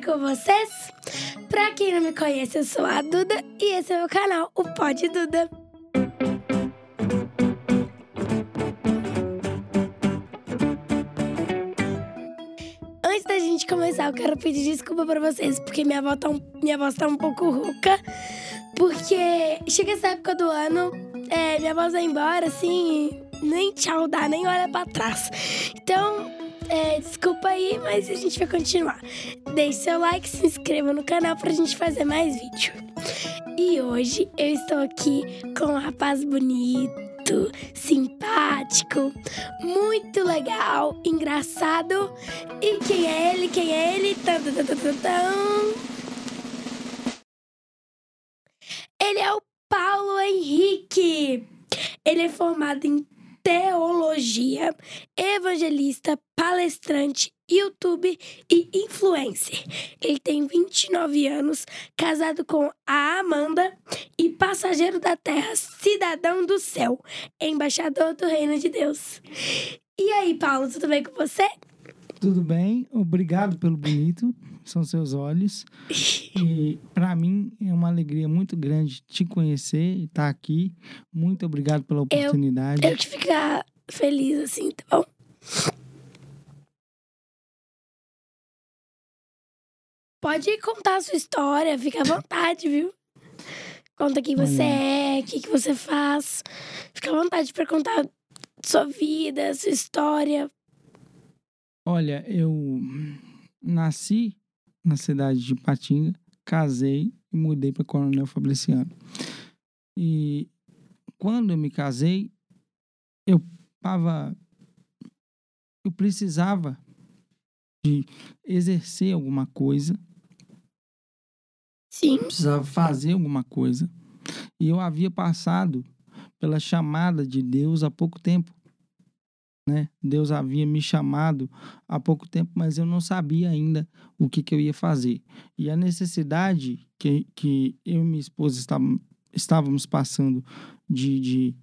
com vocês? Pra quem não me conhece, eu sou a Duda e esse é o meu canal, o Pod Duda. Antes da gente começar, eu quero pedir desculpa pra vocês, porque minha voz tá um, minha voz tá um pouco rouca. Porque chega essa época do ano, é, minha voz vai embora, assim, nem tchau dá, nem olha pra trás. Então, é, desculpa aí, mas a gente vai continuar. Deixe seu like, se inscreva no canal pra gente fazer mais vídeo. E hoje eu estou aqui com um rapaz bonito, simpático, muito legal, engraçado. E quem é ele? Quem é ele? Tan, tan, tan, tan. Ele é o Paulo Henrique. Ele é formado em teologia, evangelista, palestrante, YouTube e influencer. Ele tem 29 anos, casado com a Amanda e passageiro da terra, cidadão do céu, embaixador do reino de Deus. E aí, Paulo, tudo bem com você? Tudo bem, obrigado pelo bonito, são seus olhos. E para mim é uma alegria muito grande te conhecer e estar aqui. Muito obrigado pela oportunidade. Eu que ficar feliz assim, tá bom? Pode contar a sua história, fica à vontade, viu? Conta quem você é, o que, que você faz. Fica à vontade para contar sua vida, sua história. Olha, eu nasci na cidade de Patinga, casei e mudei para Coronel Fabriciano. E quando eu me casei, eu tava eu precisava de exercer alguma coisa, Sim. precisava fazer alguma coisa. E eu havia passado pela chamada de Deus há pouco tempo. Né? Deus havia me chamado há pouco tempo, mas eu não sabia ainda o que, que eu ia fazer. E a necessidade que, que eu e minha esposa estávamos passando de, de,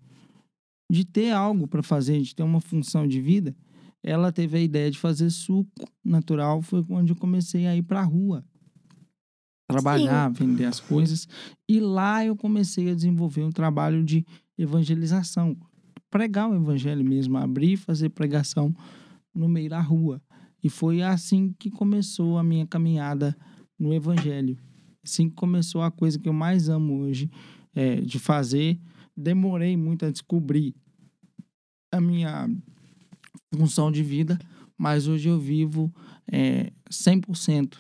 de ter algo para fazer, de ter uma função de vida, ela teve a ideia de fazer suco natural. Foi quando eu comecei a ir para a rua trabalhar, vender as coisas. E lá eu comecei a desenvolver um trabalho de evangelização. Pregar o evangelho mesmo, abrir e fazer pregação no meio da rua. E foi assim que começou a minha caminhada no evangelho. Assim que começou a coisa que eu mais amo hoje é, de fazer. Demorei muito a descobrir a minha função de vida, mas hoje eu vivo é, 100%.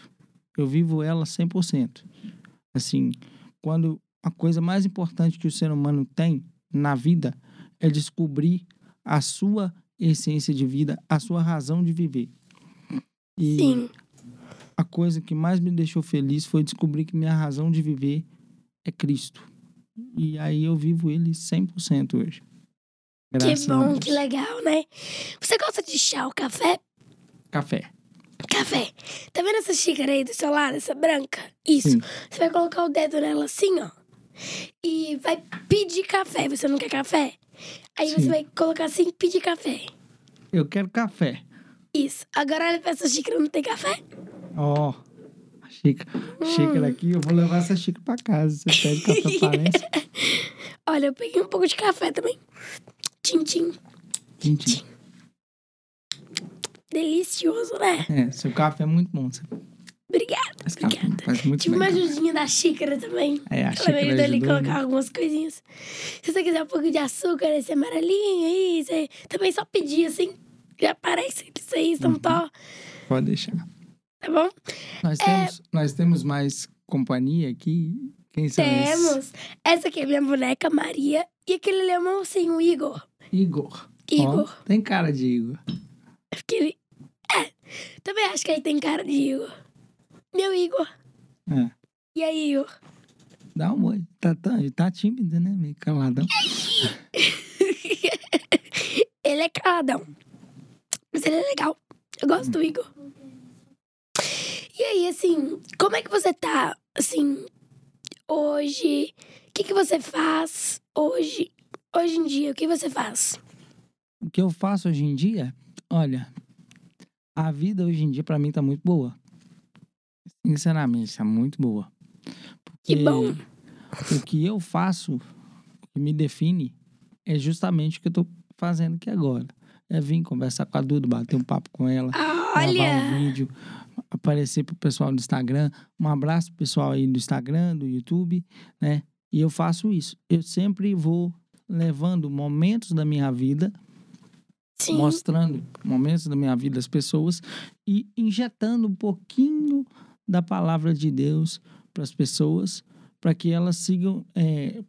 Eu vivo ela 100%. Assim, quando a coisa mais importante que o ser humano tem na vida é descobrir a sua essência de vida, a sua razão de viver. E Sim. a coisa que mais me deixou feliz foi descobrir que minha razão de viver é Cristo. E aí eu vivo ele 100% hoje. Que Graças a bom, que legal, né? Você gosta de chá ou café? Café. Café. Tá vendo essa xícara aí do seu lado, essa branca? Isso. Sim. Você vai colocar o dedo nela assim, ó. E vai pedir café. Você não quer café? Aí você Sim. vai colocar assim, pedir café. Eu quero café. Isso. Agora olha pra essa xícara, não tem café? Ó, a xícara, xícara aqui, eu vou levar essa xícara pra casa. Você pede café parece. Olha, eu peguei um pouco de café também. Tchim, tchim. Gente, Delicioso, né? é, seu café é muito bom. Você Obrigada, obrigada. Faz muito Tive uma bem. ajudinha da xícara também. É, a Ela me ajudou ali colocar né? algumas coisinhas. Se você quiser um pouco de açúcar, esse amarelinho aí, você também só pedir assim. Já aparece isso aí, Uhum. São Tó, Pode deixar. tá bom? Nós É. temos, nós temos mais companhia aqui. Quem são esses? Temos. Essa aqui é minha boneca, Maria. E aquele ali é o meu ursinho, o Igor. Igor. Igor. tem cara de Igor. Porque ele... É, também acho que ele tem cara de Igor. Meu Igor. É. E aí, Igor? Dá um oi. Tá, tá, tá tímido, né? Meio caladão. ele é caladão. Mas ele é legal. Eu gosto do Igor. E aí, assim, como é que você tá, assim, hoje? O que, que você faz hoje? Hoje em dia, o que você faz? O que eu faço hoje em dia, olha, a vida hoje em dia pra mim tá muito boa. Sinceramente, tá muito boa. Que Porque bom. O que eu faço, o que me define, é justamente o que eu tô fazendo aqui agora. É vir conversar com a Duda, bater um papo com ela, gravar um Olha, vídeo, aparecer pro pessoal do Instagram. Um abraço pro pessoal aí do Instagram, do YouTube, né? E eu faço isso. Eu sempre vou levando momentos da minha vida, sim. mostrando momentos da minha vida às pessoas e injetando um pouquinho da palavra de Deus para as pessoas, para que elas sigam,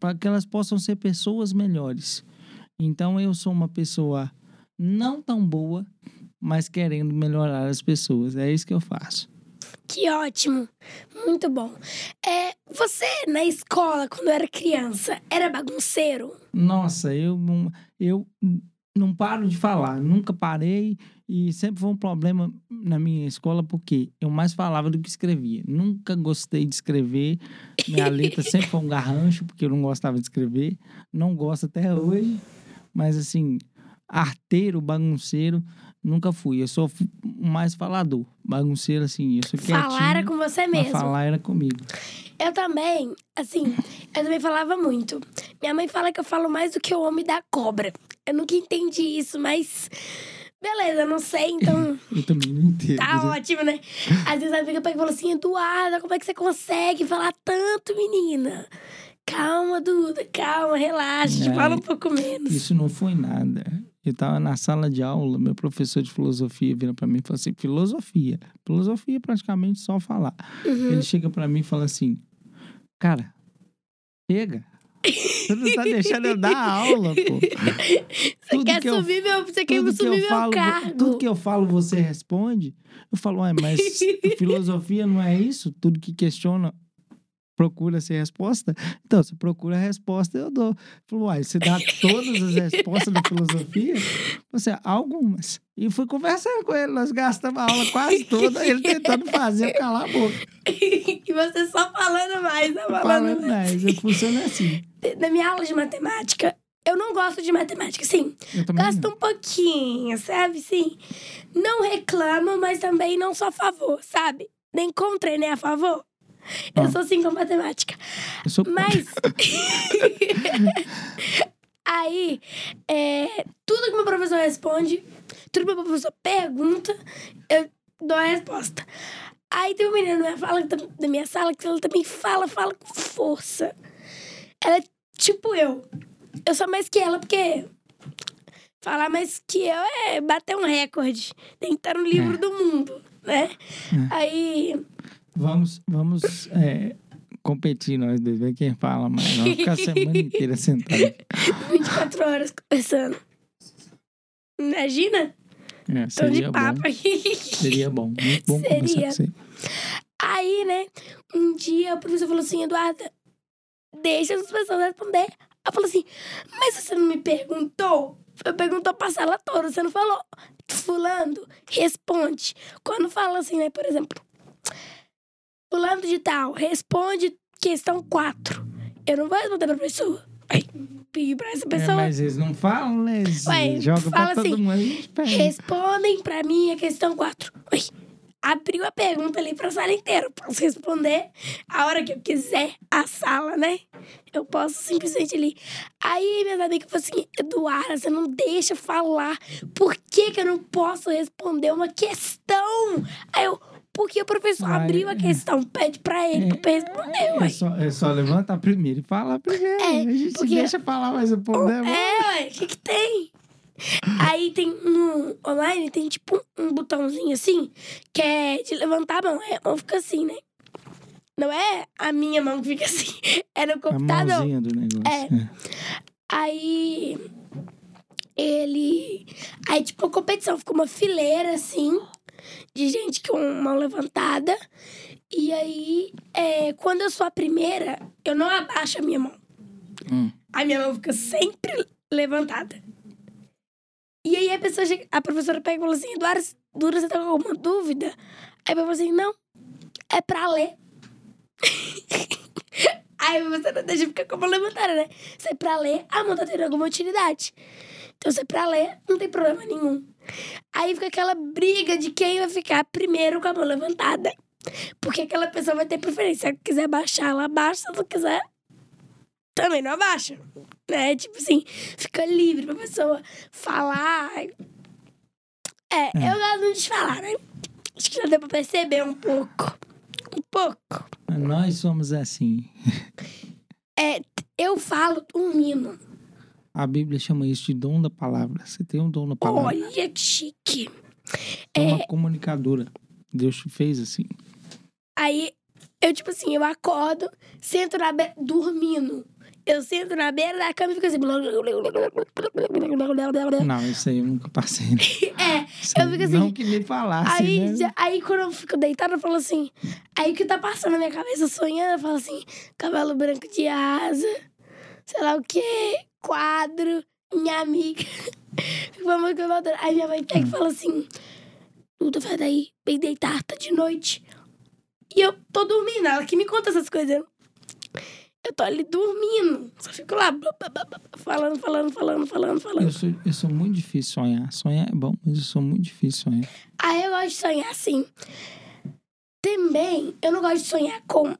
para que elas possam ser pessoas melhores. Então eu sou uma pessoa não tão boa, mas querendo melhorar as pessoas. É isso que eu faço. Que ótimo. Muito bom. É, você, na escola, quando era criança, era bagunceiro? Nossa, eu eu não paro de falar, nunca parei e sempre foi um problema na minha escola porque eu mais falava do que escrevia. Nunca gostei de escrever, minha letra sempre foi um garrancho porque eu não gostava de escrever, não gosto até hoje, mas assim, arteiro, bagunceiro, nunca fui. Eu sou mais falador, bagunceiro assim, eu sou quietinho. Falar era com você mesmo. falar era comigo. Eu também, assim, eu também falava muito. Minha mãe fala que eu falo mais do que o homem da cobra. Eu nunca entendi isso, mas. Beleza, não sei, então Eu também não entendo. tá né? ótimo, né? Às vezes a amiga pega e fala assim: Eduarda, como é que você consegue falar tanto, menina? Calma, Duda, calma, relaxa, É, fala um pouco menos. Isso não foi nada. Eu estava na sala de aula, meu professor de filosofia vira para mim e fala assim: filosofia. Filosofia é praticamente só falar. Uhum. Ele chega para mim e fala assim: cara, chega. Você não tá deixando eu dar aula, pô. Você Tudo quer que eu- subir meu. Você quer que subir eu meu falo, cargo. tudo que eu falo, você responde. Eu falo, ué, mas filosofia não é isso? Tudo que questiona procura ser resposta? Então, você procura a resposta, eu dou. Falou, uai, você dá todas as respostas da filosofia? Você, algumas. E fui conversando com ele, nós gastamos a aula quase toda, ele tentando fazer eu calar a boca. e você só falando mais, tá falando Falando mais, eu funciono assim. Na minha aula de matemática, eu não gosto de matemática, sim. Gosto não. um pouquinho, sabe? Sim. Não reclamo, mas também não sou a favor, sabe? Nem contra nem a favor. Eu Ah. sou assim com matemática. Eu sou Mas. Aí, é, tudo que meu professor responde, tudo que meu professor pergunta, eu dou a resposta. Aí tem uma menina na minha, fala, da minha sala que ela também fala, fala com força. Ela é tipo eu. Eu sou mais que ela, porque falar mais que eu é bater um recorde. Tem que estar no livro É. do mundo, né? Aí. Vamos, vamos é, competir nós dois, ver quem fala mais. Vamos ficar a semana inteira sentado. 24 horas conversando. Imagina? É, Tô de seria papo bom. aqui. Seria bom. Muito bom conversar Seria. com você. Aí, né, um dia o professor falou assim, Eduarda, deixa as pessoas responder. Eu falei assim, mas você não me perguntou? Eu perguntou pra sala toda, você não falou. Fulano, responde. Quando fala assim, né, por exemplo, fulano de tal, responde questão 4. Eu não vou responder pra pessoa. Aí, pedi pra essa É, pessoa. mas eles não falam, né? Eles Ué, jogam pra fala todo assim, mundo. Respondem pra mim a questão 4. Ui, abriu a pergunta ali pra sala inteira. Posso responder a hora que eu quiser, a sala, né? Eu posso simplesmente ali. Aí minha amiga falou assim: Eduarda, você não deixa falar. Por que, que eu não posso responder uma questão? Aí eu. Porque o professor Vai, abriu a é. questão, pede pra ele É, pra responder, É ué. só, é só levantar primeiro e falar primeiro. É, a gente porque- deixa falar mais um pouco, né? É, ué, o que que tem? Aí tem no online, tem tipo um botãozinho assim, que é de levantar a mão. É, a mão fica assim, né? Não é a minha mão que fica assim, é no A computador. mãozinha do negócio. É. Aí ele. Aí, tipo, a competição ficou uma fileira assim, de gente com mão levantada. E aí, é, quando eu sou a primeira, eu não abaixo a minha mão. Hum. A minha mão fica sempre levantada. E aí a pessoa chega, a professora pega e fala assim, Eduardo, Dura, você tá com alguma dúvida? Aí eu falo assim, não, é pra ler. aí a professora deixa ficar com a mão levantada, né? Se é pra ler, a mão tá tendo alguma utilidade. Então se é pra ler, não tem problema nenhum. Aí fica aquela briga de quem vai ficar primeiro com a mão levantada. Porque aquela pessoa vai ter preferência. Se quiser baixar, ela baixa. Se não quiser, também não abaixa. Né? Tipo assim, fica livre pra pessoa falar. É, eu gosto de falar, né? Acho que já deu pra perceber um pouco. Um pouco. Nós somos assim. É, eu falo dormindo. A Bíblia chama isso de dom da palavra. Você tem um dom da palavra. Olha que chique. É uma comunicadora. Deus te fez assim. Aí, eu, tipo assim, eu acordo, sento na beira, dormindo. Eu sento na beira da cama e fico assim. Não, isso aí eu nunca passei. né? É, eu fico assim. Não que me falasse, Aí, né? já- aí quando eu fico deitada, eu falo assim. Aí o que tá passando na minha cabeça sonhando, eu falo assim: cabelo branco de asa, sei lá o quê, quadro, minha amiga. Fico uma música voltando. Aí minha mãe pega e fala assim: Duda, vai daí, bem deitar, tá de noite. E eu tô dormindo, ela que me conta essas coisas. Eu tô ali dormindo, só fico lá falando, falando, falando, falando, falando. Eu sou, eu sou muito difícil sonhar. Sonhar é bom, mas eu sou muito difícil sonhar. Aí eu gosto de sonhar assim. Também, eu não gosto de sonhar com.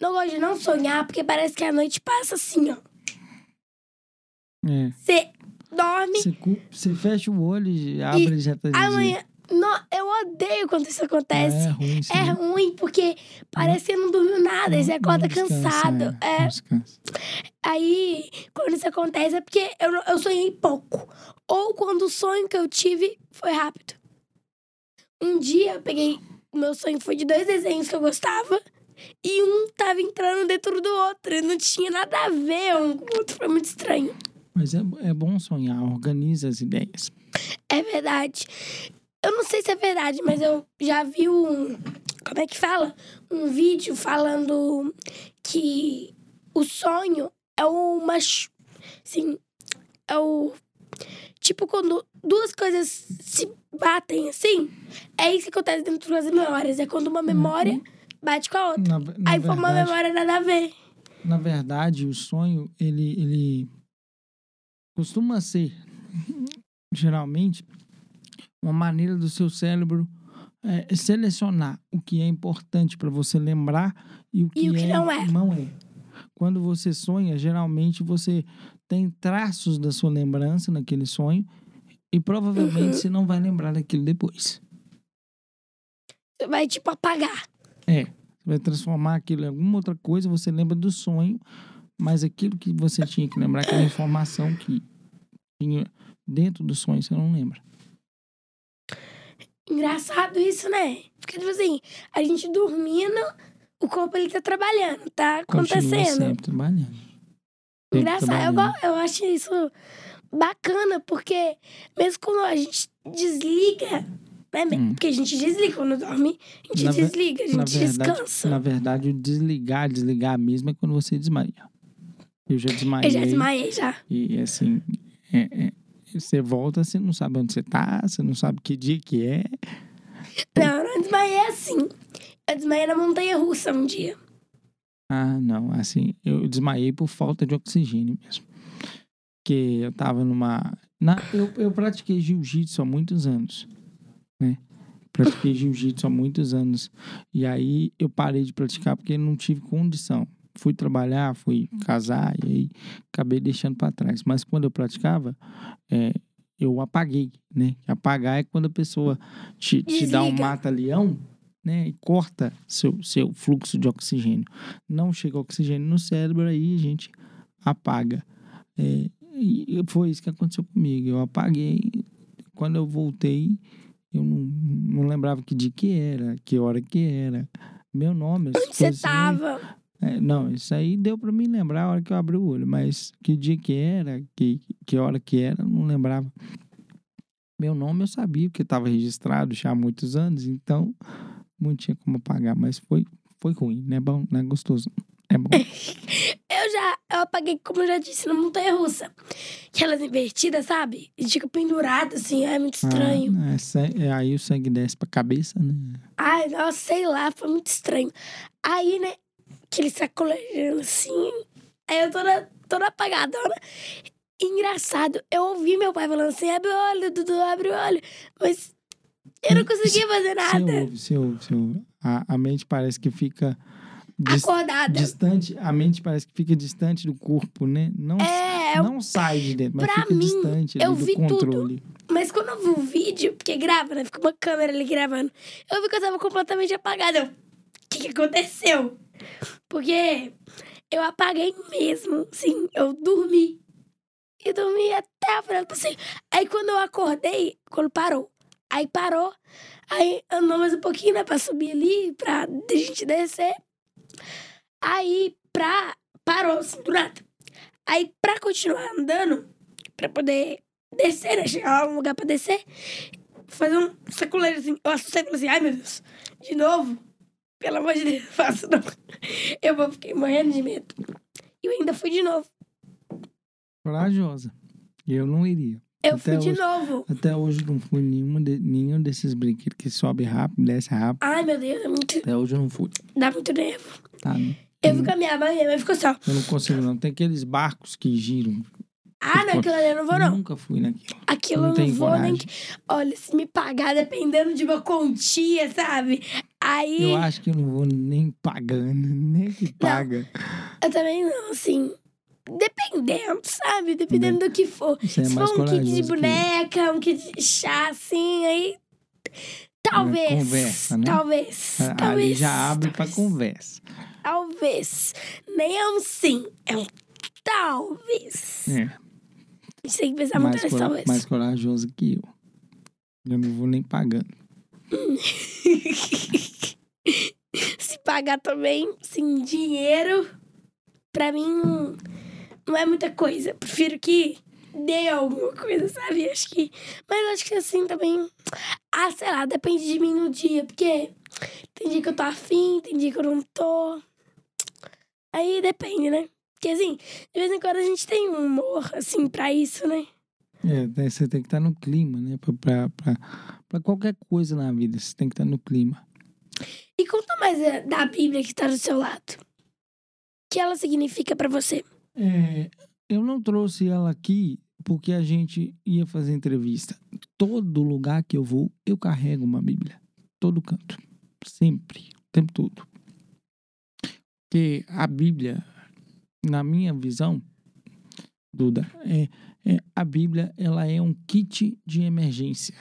Não gosto de não sonhar, porque parece que a noite passa assim, ó. É. Você dorme, Você, fecha o olho e abre e já tá de amanhã. Não, eu odeio quando isso acontece. É ruim, sim. É ruim, porque parece que não dormiu nada, aí você Não- acorda não descansa, cansado. é, É. não. Aí, quando isso acontece, é porque eu, não- eu sonhei pouco. Ou quando o sonho que eu tive foi rápido. Um dia eu peguei. O meu sonho foi de dois desenhos que eu gostava. E um tava entrando dentro do outro. E não tinha nada a ver um com o outro. Foi muito estranho. Mas é, é bom sonhar, organiza as ideias. É verdade. Eu não sei se é verdade, mas eu já vi um. Como é que fala? Um vídeo falando que o sonho é uma. Assim. É o. Tipo, quando duas coisas se batem assim, é isso que acontece dentro das memórias. É quando uma memória bate com a outra. Na, na Aí foi uma verdade, memória nada a ver. na verdade, o sonho, ele, ele costuma ser, geralmente, uma maneira do seu cérebro é, selecionar o que é importante para você lembrar e o que, E o que não é. não é. Quando você sonha, geralmente você tem traços da sua lembrança naquele sonho e provavelmente Uhum. você não vai lembrar daquilo depois. Você vai, tipo, apagar. É, você vai transformar aquilo em alguma outra coisa, você lembra do sonho, mas aquilo que você tinha que lembrar, aquela informação que tinha dentro do sonho, você não lembra. Engraçado isso, né? Porque, tipo assim, a gente dormindo, o corpo ele tá trabalhando, tá Continua acontecendo. sempre trabalhando. Sempre Engraçado, eu, trabalhando. go- eu acho isso bacana, porque mesmo quando a gente desliga, né? Hum. Porque a gente desliga quando dorme, a gente Na desliga, a Na gente verdade, descansa. na verdade, o desligar, desligar mesmo é quando você desmaia. Eu já desmaiei. Eu já desmaiei já. E assim, é- é- você volta, você não sabe onde você tá, você não sabe que dia que é. Não, eu não desmaiei assim. Eu desmaiei na montanha russa um dia. Ah, não, assim, eu desmaiei por falta de oxigênio mesmo. Porque eu tava numa. Na, eu, eu pratiquei jiu-jitsu há muitos anos, né? Pratiquei jiu-jitsu há muitos anos. E aí eu parei de praticar porque não tive condição. Fui trabalhar, fui casar e aí acabei deixando para trás. Mas quando eu praticava, é, eu apaguei, né? Apagar é quando a pessoa te, te dá um mata-leão, né? E corta seu, seu fluxo de oxigênio. Não chega oxigênio no cérebro, aí a gente apaga. É, e foi isso que aconteceu comigo. Eu apaguei. Quando eu voltei, eu não, não lembrava que dia que era, que hora que era, meu nome. Onde você coisas assim. tava? É, não, isso aí deu pra mim lembrar a hora que eu abri o olho, mas que dia que era, que, que hora que era, eu não lembrava. Meu nome eu sabia, porque estava registrado já há muitos anos, então não tinha como apagar, mas foi, foi ruim, não é bom, não é gostoso. É bom. Eu já eu apaguei, como eu já disse, na montanha russa. Aquelas invertidas, sabe? E fica pendurado assim, é muito estranho. Ah, é, é, aí o sangue desce pra cabeça, né? Ai, nossa, sei lá, foi muito estranho. Aí, né, aquele sacolejando assim. Aí eu toda, toda apagadona. Engraçado, eu ouvi meu pai falando assim: abre o olho, Dudu, abre o olho. Mas Eu não conseguia fazer Você nada. ouve, você ouve, você ouve. A, a mente parece que fica dis- Acordada. distante. A mente parece que fica distante do corpo, né? Não, É, não sai de dentro, mas pra fica mim, distante ali eu do vi tudo. controle. Mas quando eu vi o vídeo, porque grava, né? Fica uma câmera ali gravando. Eu vi que eu tava completamente apagada. Eu, que, que aconteceu? Porque eu apaguei mesmo. Sim, eu dormi. E dormi até a do passeio. Aí quando eu acordei, quando parou. Aí parou. Aí andou mais um pouquinho, né? Pra subir ali, pra gente descer. Aí, pra. Parou, assim, do nada. Aí, pra continuar andando, pra poder descer, né? Chegar lá um lugar pra descer, fazer um saculeiro assim. Eu assustei e falei assim: ai meu Deus, de novo? Pelo amor de Deus, não faço não. Eu vou fiquei morrendo de medo. E eu ainda fui de novo. Corajosa. Eu não iria. Eu Até fui de hoje. novo. Até hoje eu não fui nenhuma de- nenhum desses brinquedos que sobe rápido, desce rápido. Ai meu Deus, é muito, Até hoje eu não fui. dá muito nervo. Tá? né? Eu fui com a minha mãe, minha mãe ficou só. Eu não consigo, não. Tem aqueles barcos que giram. Ah, não, aquilo ali eu não vou não. Nunca fui naquilo. Aquilo não eu não tenho vou nem. coragem. Olha, se me pagar dependendo de uma quantia, sabe? Aí. Eu acho que eu não vou nem pagando, nem que paga. Eu também não, assim. Dependendo, sabe? Dependendo do que for. É Se for um kit de que boneca, um kit de chá, assim, aí. Talvez. conversa, né? Talvez. Ali talvez. já abre pra talvez, conversa. Talvez. Nem é um sim, é um talvez. É, A gente tem que pensar muito mais, nesse cora- talvez. mais corajoso que eu. Eu não vou nem pagando. Se pagar também, sim, dinheiro, pra mim não, não é muita coisa. Prefiro que dê alguma coisa, sabe? Acho que. Mas acho que assim também. Ah, sei lá, depende de mim no dia, porque tem dia que eu tô afim, tem dia que eu não tô. Aí depende, né? Porque assim, de vez em quando a gente tem um humor, assim, pra isso, né? É, você tem que estar no clima, né? Pra, pra, pra, pra qualquer coisa na vida, você tem que estar no clima. E conta mais eh, da Bíblia que tá do seu lado. O que ela significa pra você? É, eu não trouxe ela aqui porque a gente ia fazer entrevista. Todo lugar que eu vou, eu carrego uma Bíblia. Todo canto. Sempre. O tempo todo. Porque a Bíblia, na minha visão, Duda, é, é, a Bíblia ela é um kit de emergência.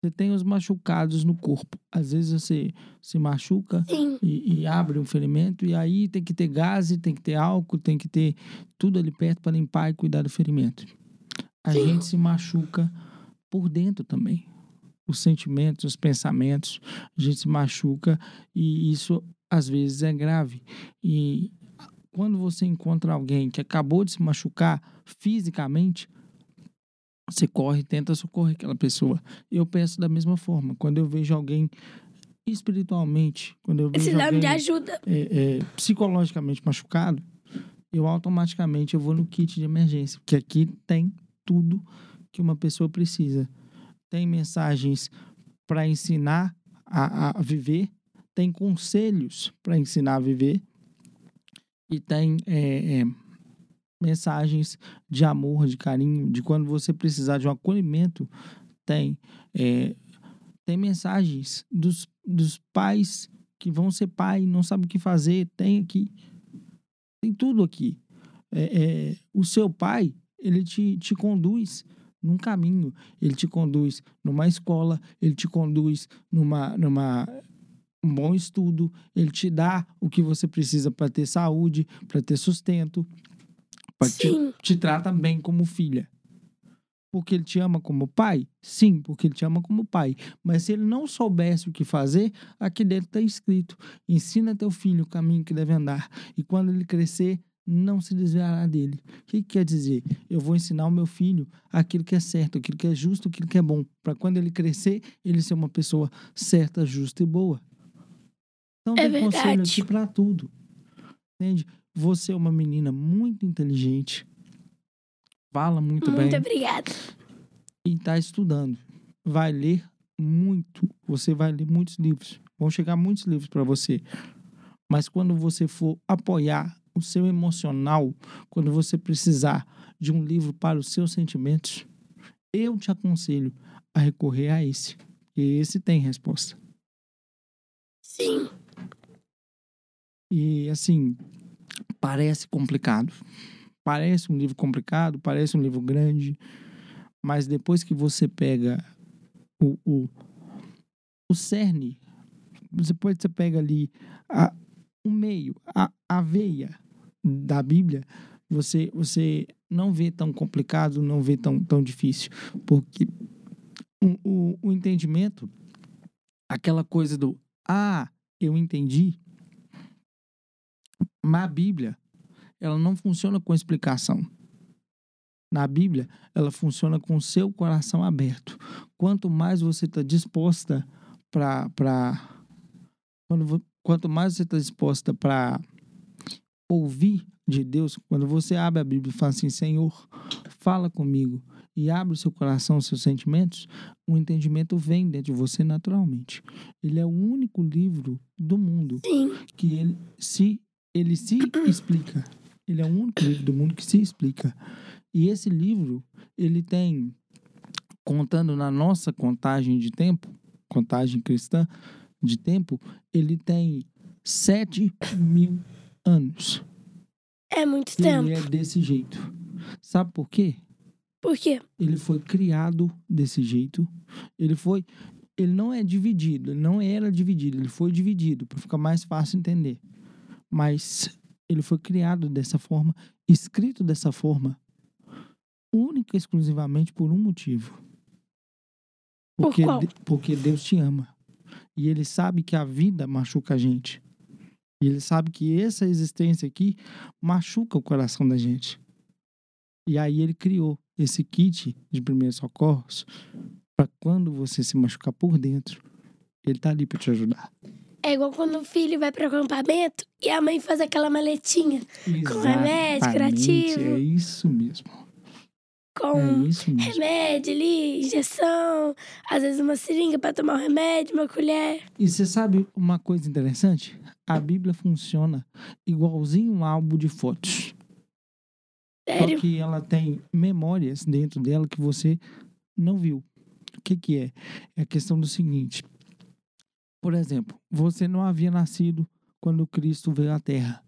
Você tem os machucados no corpo. Às vezes você se machuca e, e abre um ferimento, e aí tem que ter gás, tem que ter álcool, tem que ter tudo ali perto para limpar e cuidar do ferimento. A Sim. gente se machuca por dentro também. Os sentimentos, os pensamentos, a gente se machuca e isso às vezes é grave. E quando você encontra alguém que acabou de se machucar fisicamente, você corre e tenta socorrer aquela pessoa. Eu penso da mesma forma. Quando eu vejo alguém espiritualmente, quando eu vejo alguém é, é, psicologicamente machucado, eu automaticamente eu vou no kit de emergência, porque aqui tem tudo que uma pessoa precisa. Tem mensagens para ensinar a, a viver, tem conselhos para ensinar a viver e tem é, é, mensagens de amor, de carinho, de quando você precisar de um acolhimento, tem é, tem mensagens dos, dos pais que vão ser pai e não sabem o que fazer, tem aqui. Tem tudo aqui. É, é, o seu pai, ele te, te conduz num caminho. Ele te conduz numa escola, ele te conduz numa, numa um bom estudo, ele te dá o que você precisa para ter saúde, para ter sustento, pra te, te trata bem como filha. Porque ele te ama como pai? Sim, porque ele te ama como pai. Mas se ele não soubesse o que fazer, aqui dentro está escrito: ensina teu filho o caminho que deve andar. E quando ele crescer, não se desviará dele. O que, que quer dizer? Eu vou ensinar o meu filho aquilo que é certo, aquilo que é justo, aquilo que é bom. Para quando ele crescer, ele ser uma pessoa certa, justa e boa. Então É tem conselho verdade. aqui para tudo. Entende? Você é uma menina muito inteligente, fala muito, Muito bem obrigada. e está estudando. Vai ler muito. Você vai ler muitos livros. Vão chegar muitos livros para você. Mas quando você for apoiar o seu emocional, quando você precisar de um livro para os seus sentimentos, eu te aconselho a recorrer a esse, Porque esse tem resposta. Sim. E assim, parece complicado. Parece um livro complicado, parece um livro grande, mas depois que você pega o, o, o cerne, depois você pega ali a, o meio, a, a veia da Bíblia, você, você não vê tão complicado, não vê tão, tão difícil. Porque o, o, o entendimento, aquela coisa do ah, eu entendi, na Bíblia, ela não funciona com explicação. Na Bíblia, ela funciona com o seu coração aberto. Quanto mais você está disposta para. Quanto mais você está disposta para ouvir de Deus, quando você abre a Bíblia e fala assim: Senhor, fala comigo, e abre o seu coração, os seus sentimentos, o entendimento vem dentro de você naturalmente. Ele é o único livro do mundo Sim. que ele se, ele se explica. Ele é o único livro do mundo que se explica. E esse livro, ele tem, contando na nossa contagem de tempo, contagem cristã de tempo, ele tem 7 mil anos. É muito Ele tempo. é desse jeito. Sabe por quê? Por quê? Ele foi criado desse jeito. Ele foi. Ele não é dividido, ele não era dividido, ele foi dividido para ficar mais fácil entender. Mas ele foi criado dessa forma, escrito dessa forma, única e exclusivamente por um motivo. Por Porque, qual? de- porque Deus te ama. E ele sabe que a vida machuca a gente. E ele sabe que essa existência aqui machuca o coração da gente. E aí ele criou esse kit de primeiros socorros para quando você se machucar por dentro, ele tá ali para te ajudar. É igual quando o filho vai para acampamento e a mãe faz aquela maletinha Com remédio curativo. É isso mesmo. com É isso mesmo. remédio ali, injeção, às vezes uma seringa para tomar o remédio, uma colher. E você sabe uma coisa interessante? A Bíblia funciona igualzinho um álbum de fotos. Sério? Só que ela tem memórias dentro dela que você não viu. O que, que é? É a questão do seguinte. Por exemplo, você não havia nascido quando Cristo veio à Terra,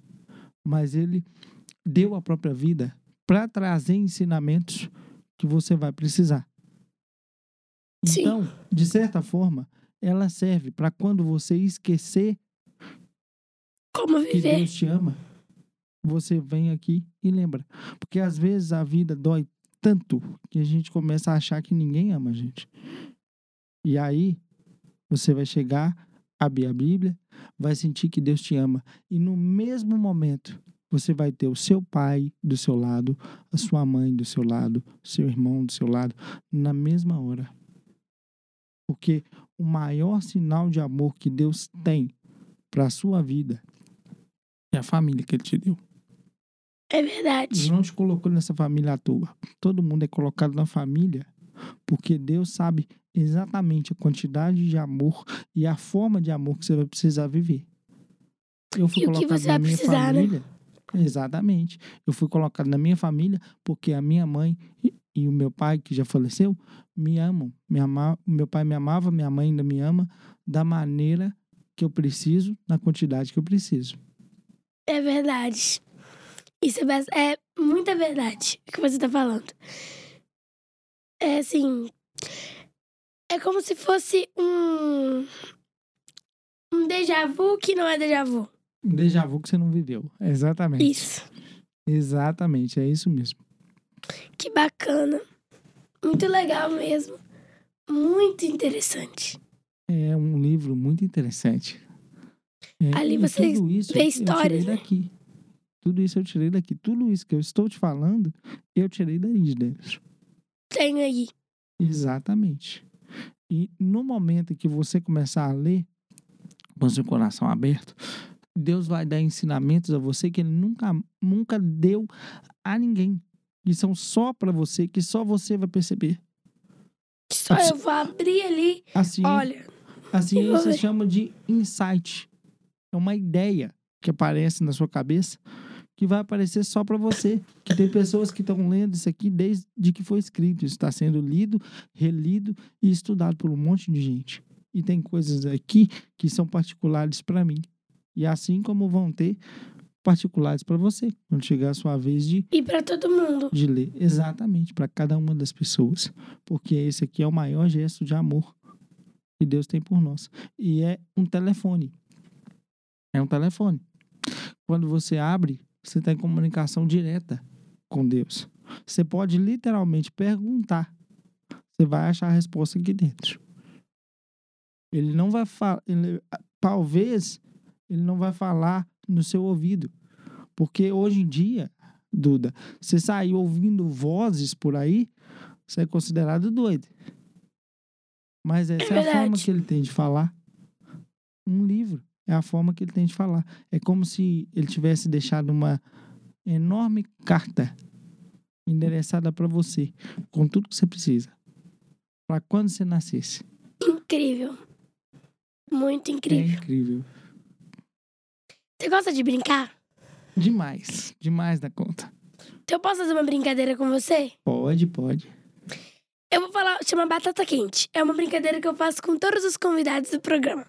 mas ele deu a própria vida para trazer ensinamentos que você vai precisar. Sim. Então, de certa forma, ela serve para quando você esquecer Como que viver? Deus te ama, você vem aqui e lembra. Porque às vezes a vida dói tanto que a gente começa a achar que ninguém ama a gente. E aí você vai chegar, abrir a Bíblia, vai sentir que Deus te ama. E no mesmo momento você vai ter o seu pai do seu lado, a sua mãe do seu lado, o seu irmão do seu lado, na mesma hora. Porque o maior sinal de amor que Deus tem para a sua vida é a família que ele te deu. É Ele verdade. não te colocou nessa família à toa. Todo mundo é colocado na família porque Deus sabe exatamente a quantidade de amor e a forma de amor que você vai precisar viver. Eu fui E o que colocado você na vai minha precisar, né? família. Exatamente. Eu fui colocado na minha família porque a minha mãe e, e o meu pai, que já faleceu, me amam. Me ama, meu pai me amava, minha mãe ainda me ama da maneira que eu preciso, na quantidade que eu preciso. É verdade. Isso é, é muita verdade o que você tá falando. É assim. É como se fosse um. Um déjà vu que não é déjà vu. Um déjà vu que você não viveu. Exatamente. Isso. Exatamente, é isso mesmo. Que bacana. Muito legal mesmo. Muito interessante. É um livro muito interessante. É, Ali você tudo isso vê eu histórias, tirei né? daqui. Tudo isso eu tirei daqui. Tudo isso que eu estou te falando, eu tirei daí de dentro. Tenho aí. Exatamente. E no momento em que você começar a ler com seu coração aberto, Deus vai dar ensinamentos a você que ele nunca, nunca deu a ninguém. E são só para você, que só você vai perceber. Só Assim- eu vou abrir ali. A ciência, Olha, a ciência ver. chama de insight. É uma ideia que aparece na sua cabeça que vai aparecer só para você. Que tem pessoas que estão lendo isso aqui desde que foi escrito. Isso está sendo lido, relido e estudado por um monte de gente. E tem coisas aqui que são particulares para mim. E assim como vão ter particulares para você, quando chegar a sua vez de E para todo mundo. de ler. Exatamente, para cada uma das pessoas. Porque esse aqui é o maior gesto de amor que Deus tem por nós. E é um telefone. É um telefone. Quando você abre, você está em comunicação direta com Deus. Você pode literalmente perguntar. Você vai achar a resposta aqui dentro. Ele não vai falar. Talvez ele não vai falar no seu ouvido. Porque hoje em dia, Duda, você sair ouvindo vozes por aí, você é considerado doido. Mas essa é, É a forma que ele tem de falar. Um livro é a forma que ele tem de falar. É como se ele tivesse deixado uma enorme carta endereçada para você, com tudo que você precisa. Para quando você nascesse. Incrível. Muito É incrível. incrível. Você gosta de brincar? Demais. Demais da conta. Então eu posso fazer uma brincadeira com você? Pode, pode. Eu vou falar, chama Batata Quente. É uma brincadeira que eu faço com todos os convidados do programa.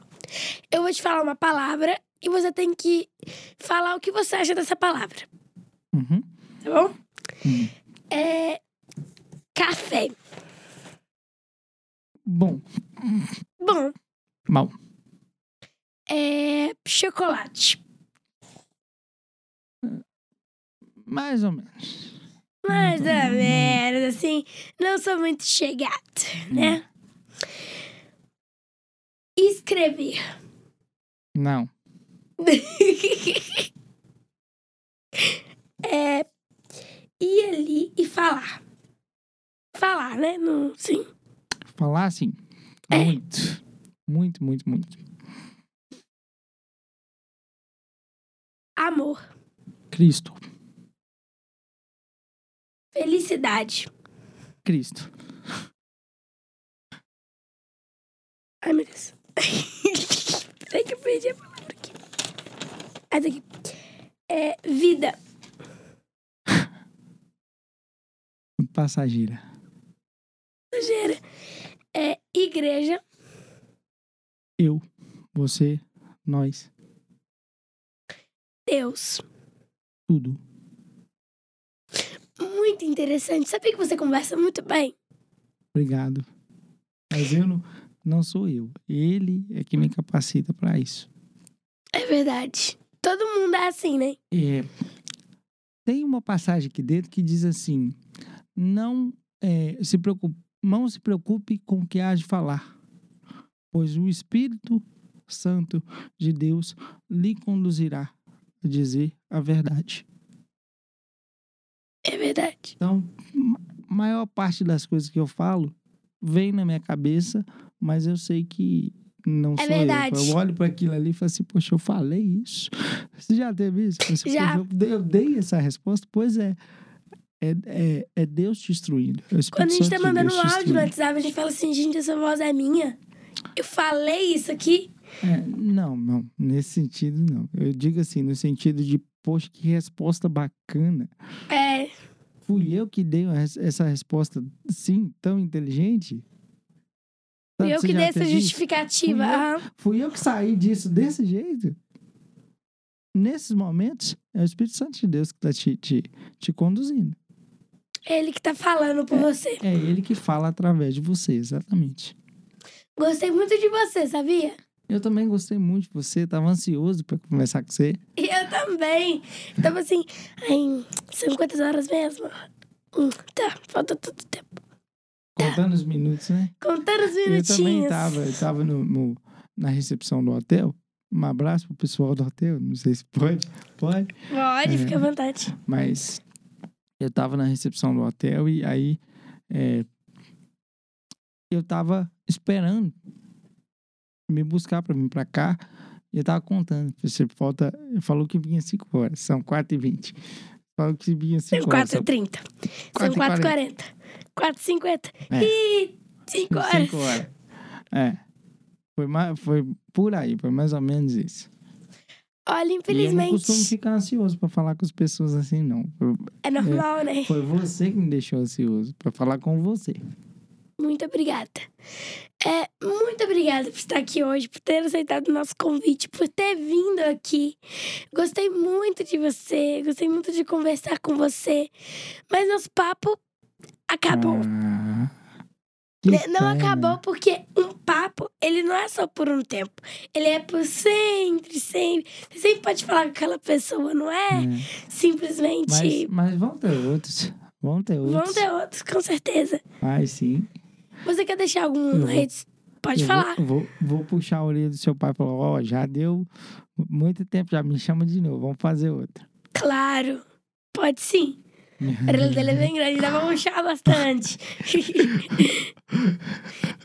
Eu vou te falar uma palavra e você tem que falar o que você acha dessa palavra, Uhum. tá bom? Hum. É. Café. Bom, Bom, mal. é. Chocolate. Mais ou menos. Mais ou menos, assim. Não sou muito chegado, né? Escrever. Não. é. Ir ali e falar. Falar, né? Não, sim. Falar assim. É. Muito. Muito, muito, muito. Amor. Cristo. Felicidade. Cristo. Ai, meu Deus. Peraí que eu perdi a palavra aqui. Ah, daqui. É, vida. Passageira. Passageira. É, igreja. Eu. Você. Nós. Deus. Tudo. Muito interessante. Sabia que você conversa muito bem? Obrigado. Mas eu não, não sou eu. Ele é que me capacita para isso. É verdade. Todo mundo é assim, né? É, tem uma passagem aqui dentro que diz assim: não é, se preocupe, não se preocupe com o que há de falar, pois o Espírito Santo de Deus lhe conduzirá a dizer a verdade. É verdade. Então, ma- maior parte das coisas que eu falo vem na minha cabeça, mas eu sei que não É sou verdade. eu. Eu olho para aquilo ali e falo assim, poxa, eu falei isso. Você já teve isso? Você, Já. "Poxa, eu dei- Eu dei essa resposta? Pois é. É, é, é Deus te instruindo. É Quando a gente tá mandando um áudio no. WhatsApp, a gente fala assim, gente, essa voz é minha. Eu falei isso aqui. É, não, não. Nesse sentido, não. Eu digo assim, no sentido de, poxa, que resposta bacana. É, Fui eu que dei essa resposta, sim, tão inteligente? Sabe, eu que dei essa justificativa. Fui eu. Fui eu que saí disso desse jeito? Nesses momentos, é o Espírito Santo de Deus que está te, te, te conduzindo. Ele que tá falando por você. É ele que fala através de você, exatamente. Gostei muito de você, sabia? Eu também gostei muito de você, estava ansioso para conversar com você. E eu também. Tava assim, ai, são quantas horas mesmo? Hum, tá, falta todo tempo. Contando os minutos, né? Contando os Eu também minutinhos. estava eu tava no, no- na recepção do hotel. Um abraço pro pessoal do hotel. Não sei se pode. Pode. Pode, É. fica à vontade. Mas eu tava na recepção do hotel e aí é, eu tava esperando me buscar para vir para cá. E eu tava contando. Você falta. Falou que vinha 5 horas. São 4 e 20 Falou que vinha 5 São horas. 4h30. São 4h40. 4h50. É. Ih, 5 horas. 5 horas. É. Foi, mais, foi por aí, foi mais ou menos isso. Olha, E eu não infelizmente. costumo ficar ansioso pra falar com as pessoas assim, não. Eu- É normal, né? Foi você que me deixou ansioso pra falar com você. Muito obrigada. É, muito obrigada por estar aqui hoje, por ter aceitado o nosso convite, por ter vindo aqui. Gostei muito de você, gostei muito de conversar com você. Mas nosso papo acabou. Ah, Não acabou porque um papo, ele não é só por um tempo. Ele é por sempre, sempre. Você sempre pode falar com aquela pessoa, não é? É. Simplesmente. Mas, mas vão ter outros. Vão ter outros. Vão ter outros, com certeza. Vai sim. Você quer deixar algum redes? Pode Eu falar. Vou, vou, vou puxar a orelha do seu pai e falar: Ó, já deu muito tempo, já me chama de novo, vamos fazer outra. Claro. Pode sim. A orelha dele é bem grande, dá pra puxar bastante.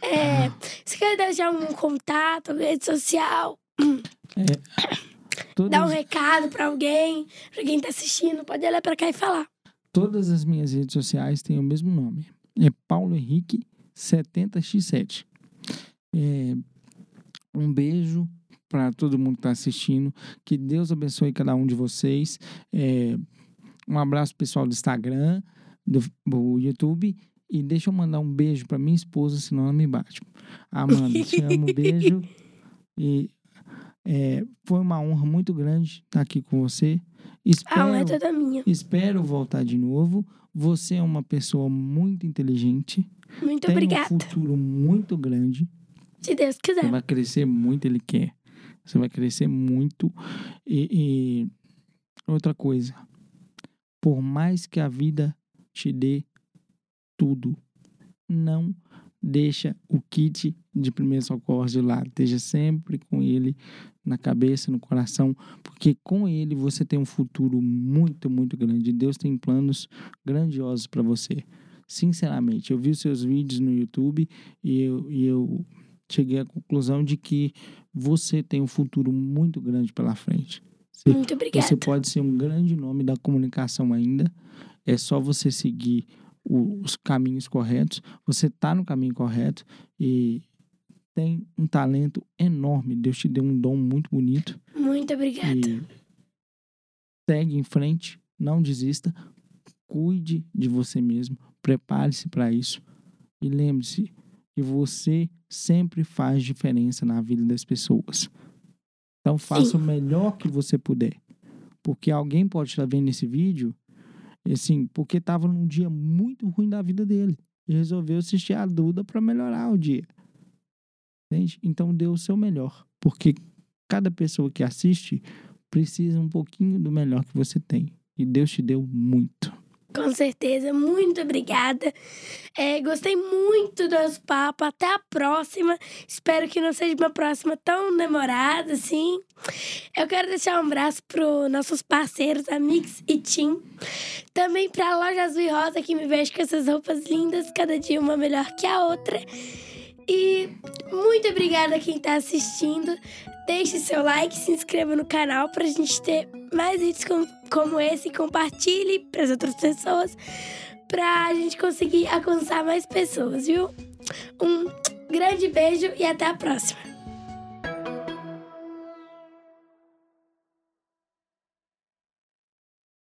é, você quer deixar um contato, rede social? Todas, Dar um recado pra alguém? Pra quem tá assistindo, pode olhar pra cá e falar. todas as minhas redes sociais têm o mesmo nome. É Paulo Henrique 70x7. É, um beijo para todo mundo que está assistindo. Que Deus abençoe cada um de vocês. É, um abraço pessoal do Instagram, do, do YouTube. E deixa eu mandar um beijo para minha esposa, senão ela me bate. Amanda, te amo, beijo. E é, foi uma honra muito grande estar aqui com você. A honra é Espero, toda minha. espero voltar de novo. Você é uma pessoa muito inteligente. Muito tem obrigada. um futuro muito grande. Se Deus Você quiser. vai crescer muito, ele quer. Você vai crescer muito. E, e outra coisa, por mais que a vida te dê tudo, não deixa o kit de primeiros socorros de lado. Esteja sempre com ele na cabeça, no coração, porque com ele você tem um futuro muito, muito grande. Deus tem planos grandiosos para você. Sinceramente, eu vi os seus vídeos no YouTube e eu, e eu cheguei à conclusão de que você tem um futuro muito grande pela frente. Você, Muito obrigada. você pode ser um grande nome da comunicação ainda. É só você seguir o- os caminhos corretos. Você está no caminho correto e tem um talento enorme. Deus te deu um dom muito bonito. Muito obrigada. E segue em frente, não desista, cuide de você mesmo, prepare-se para isso e lembre-se que você sempre faz diferença na vida das pessoas. Então faça Sim. o melhor que você puder, porque alguém pode estar vendo esse vídeo, assim, porque estava num dia muito ruim da vida dele e resolveu assistir a Duda para melhorar o dia. Entende? Então dê o seu melhor, porque cada pessoa que assiste precisa um pouquinho do melhor que você tem. E Deus te deu muito. Com certeza, muito obrigada. É, gostei muito do nosso papo. Até a próxima. Espero que não seja uma próxima tão demorada assim. Eu quero deixar um abraço para nossos parceiros, Amix e Tim. Também para a loja Azul e Rosa, que me veste com essas roupas lindas, cada dia uma melhor que a outra. E muito obrigada a quem está assistindo. Deixe seu like, se inscreva no canal para a gente ter mais vídeos com- como esse. Compartilhe para as outras pessoas, para a gente conseguir alcançar mais pessoas, viu? Um grande beijo e até a próxima.